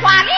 挂脸。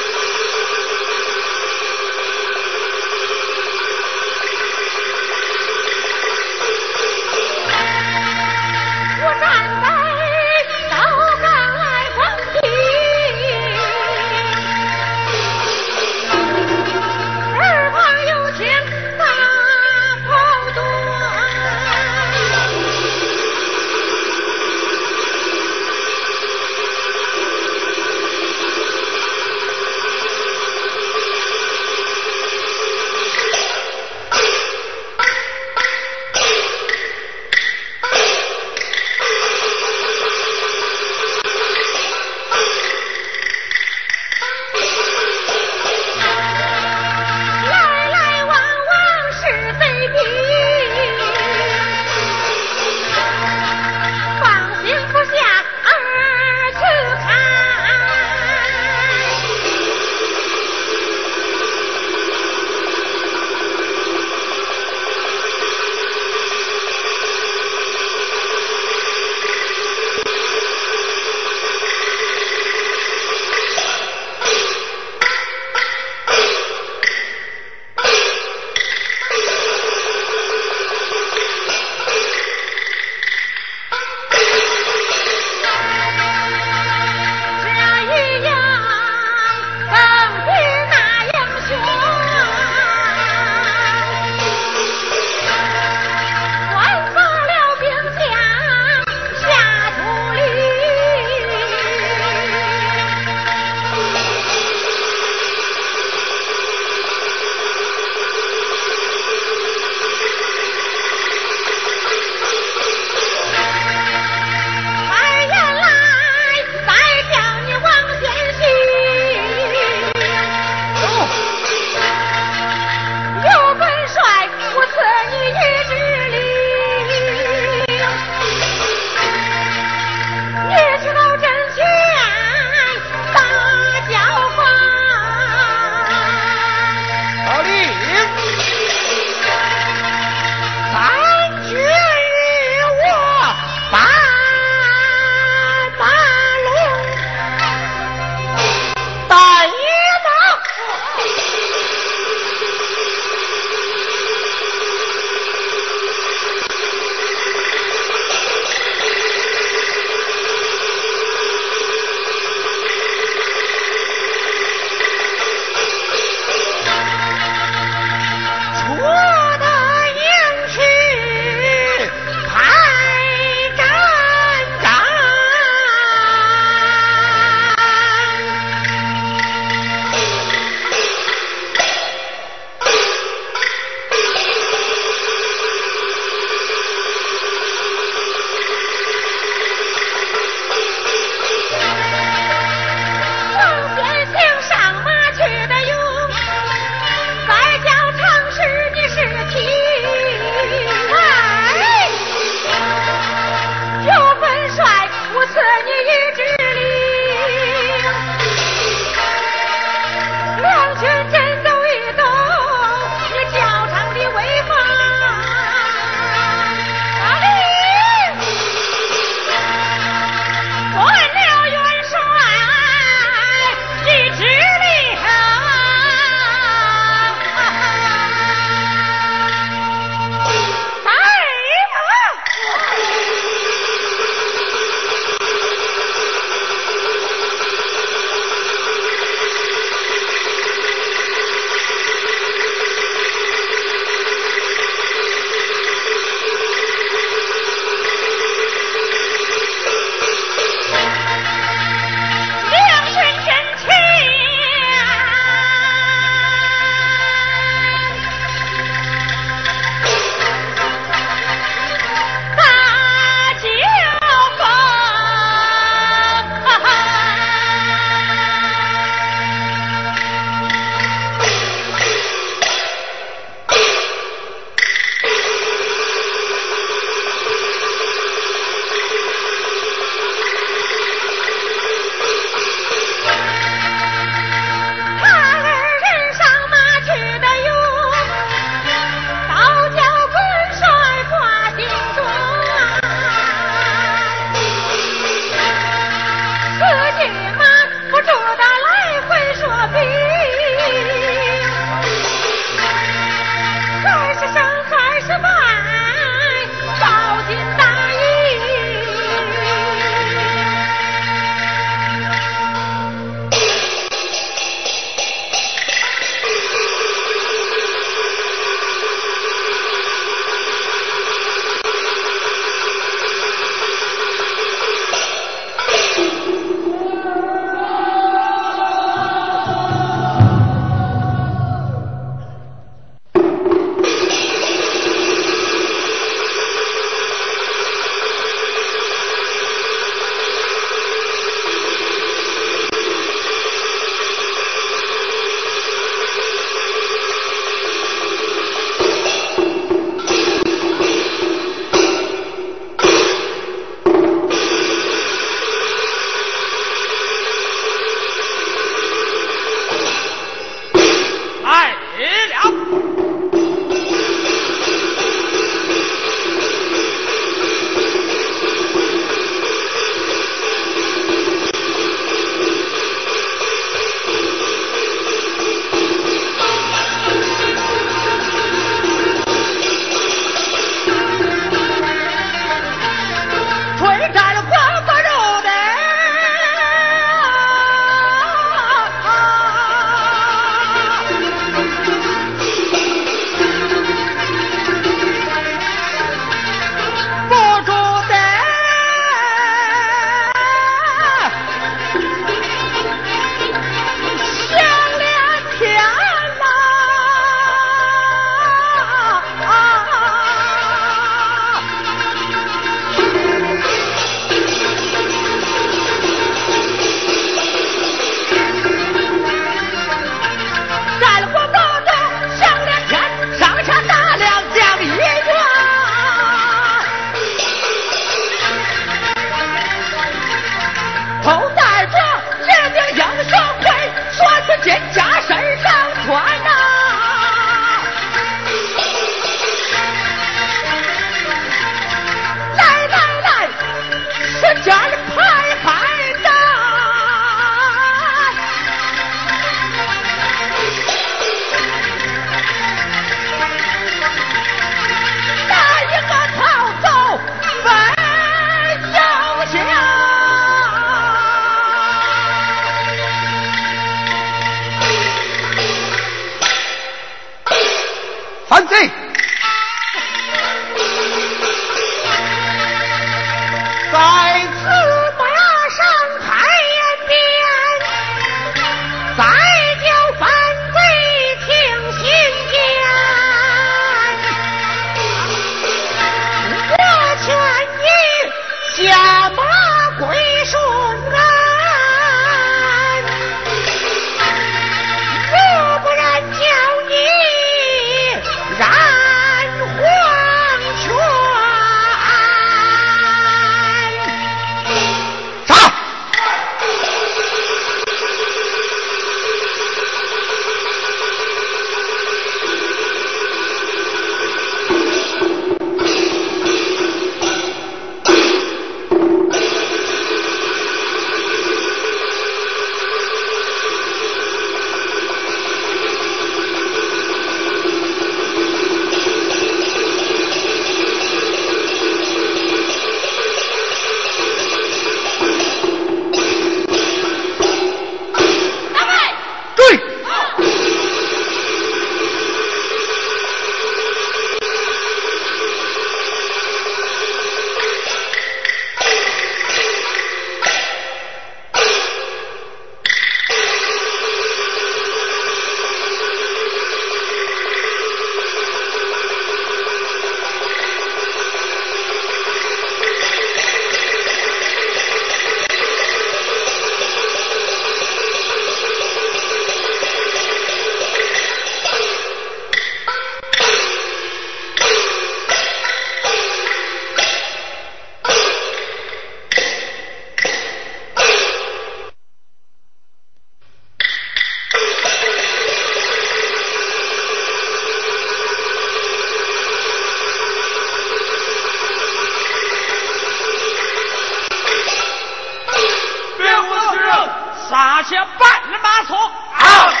马前办了马错。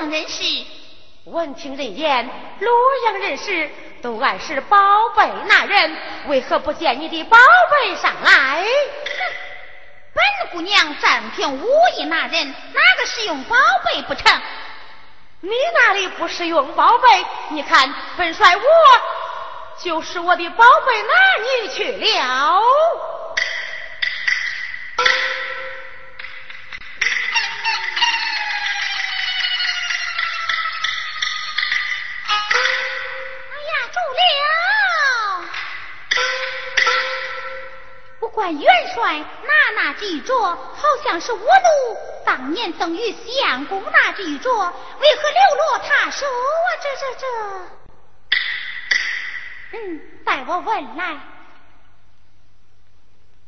阳人士。闻听人言，洛阳人士都暗示宝贝那人，为何不见你的宝贝上来？本姑娘暂凭武艺那人，哪个使用宝贝不成？你那里不使用宝贝？你看本帅我就是我的宝贝哪里去了？元帅拿那一镯，好像是我奴当年赠与相公那一镯，为何流落他手啊？这这这，嗯，待我问来。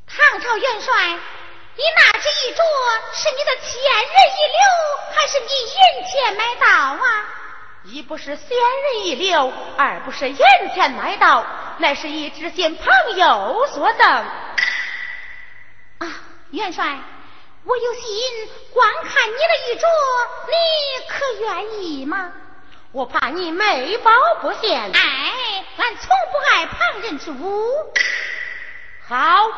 唐朝元帅，你那这一镯是你的千人一流，还是你银钱买到啊？一不是仙人一流，二不是银钱买到，乃是一知心朋友所赠。元帅，我有心观看你的玉镯，你可愿意吗？我怕你美宝不现。哎，俺从不爱旁人之物。好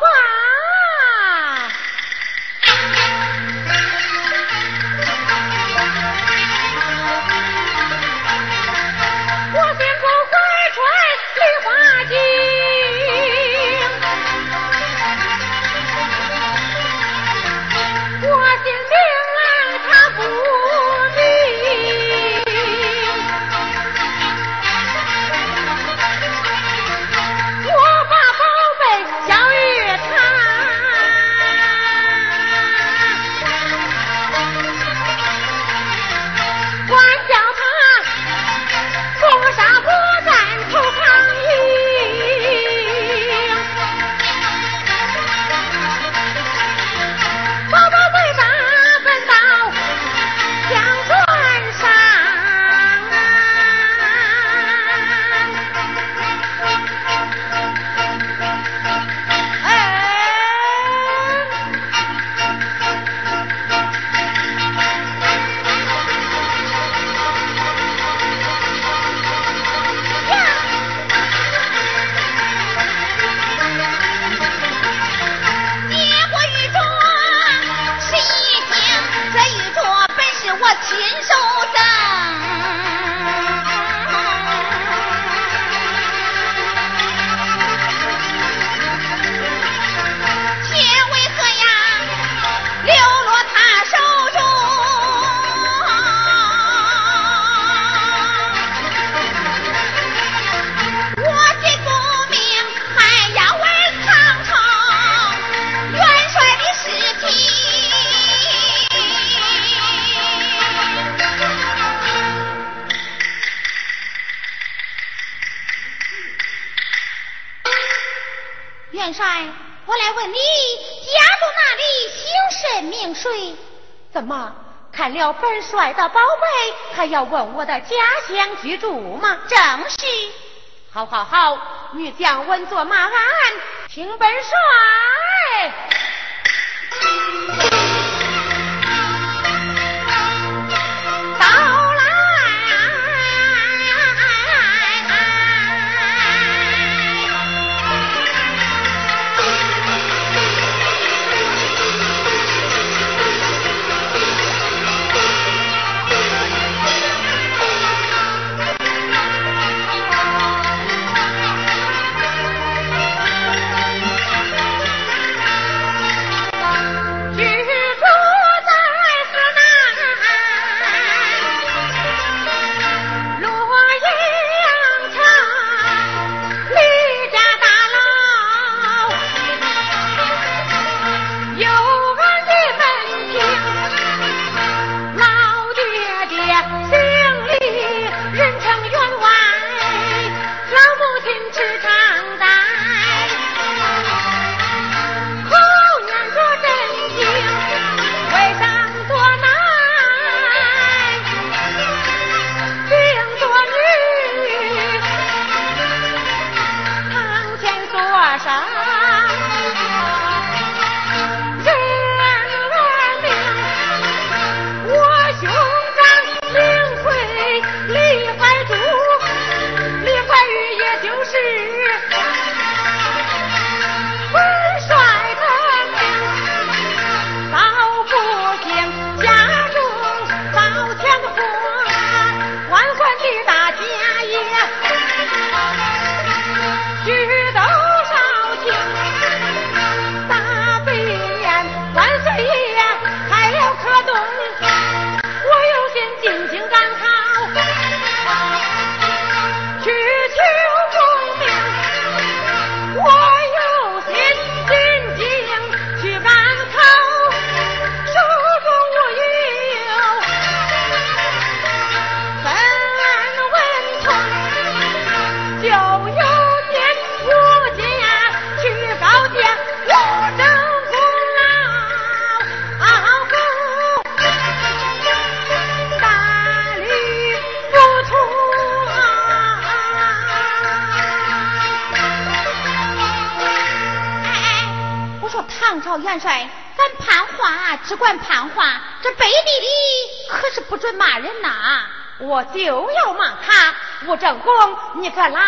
对。怎么看了本帅的宝贝，还要问我的家乡居住吗？正是。好好好，女将稳坐马鞍，听本帅。只管攀话，这背地里可是不准骂人呐！我就要骂他，吴正公，你个老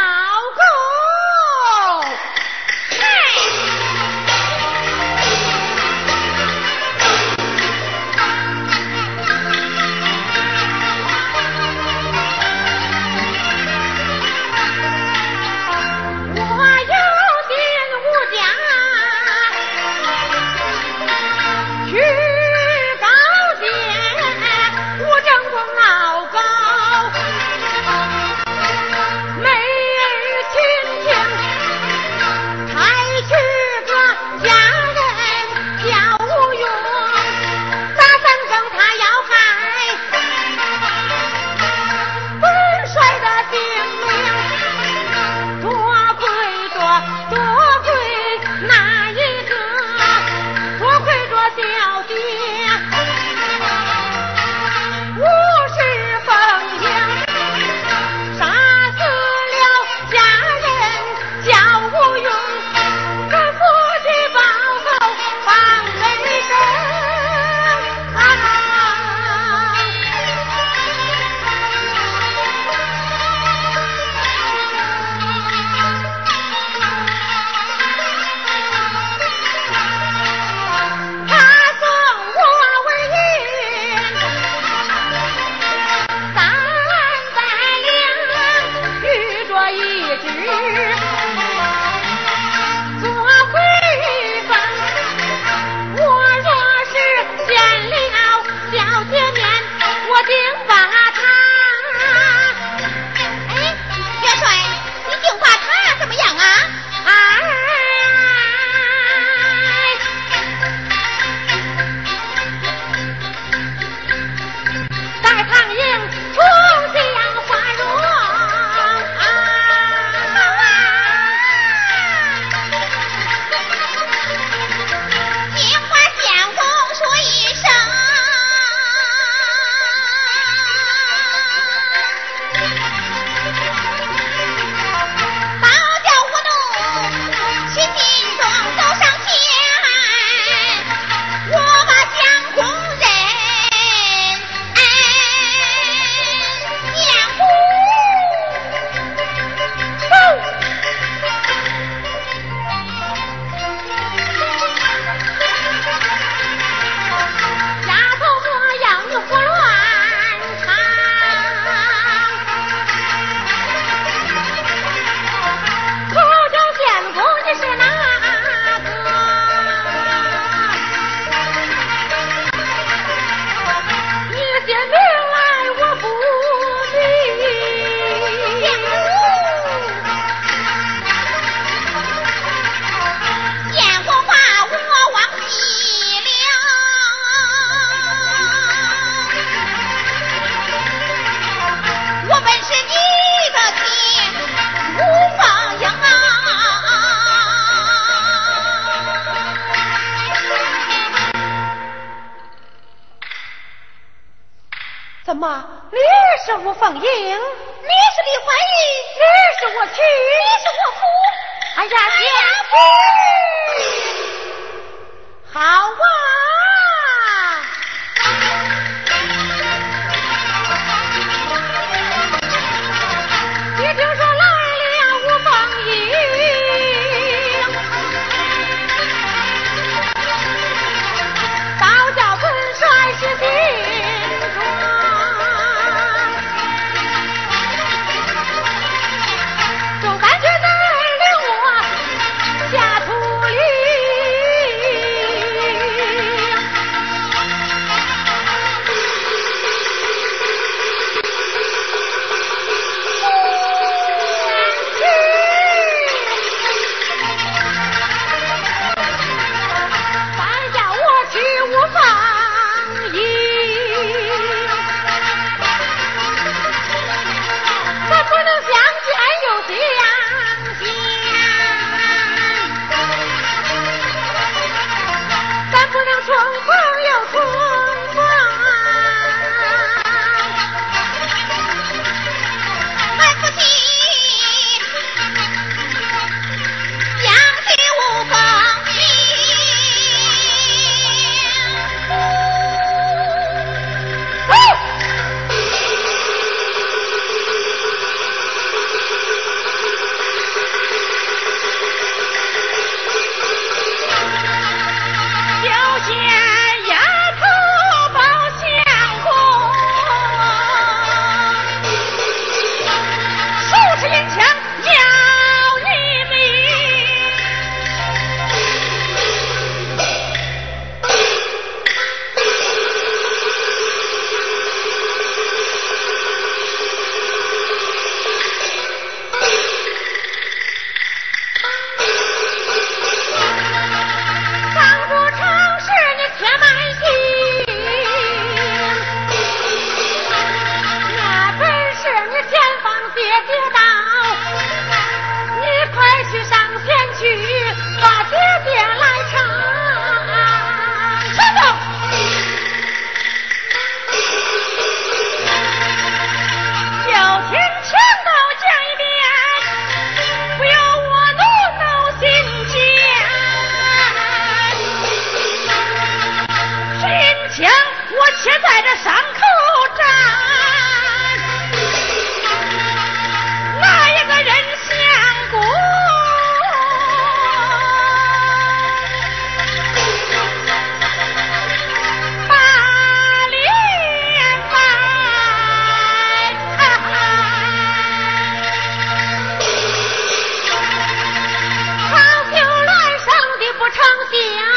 不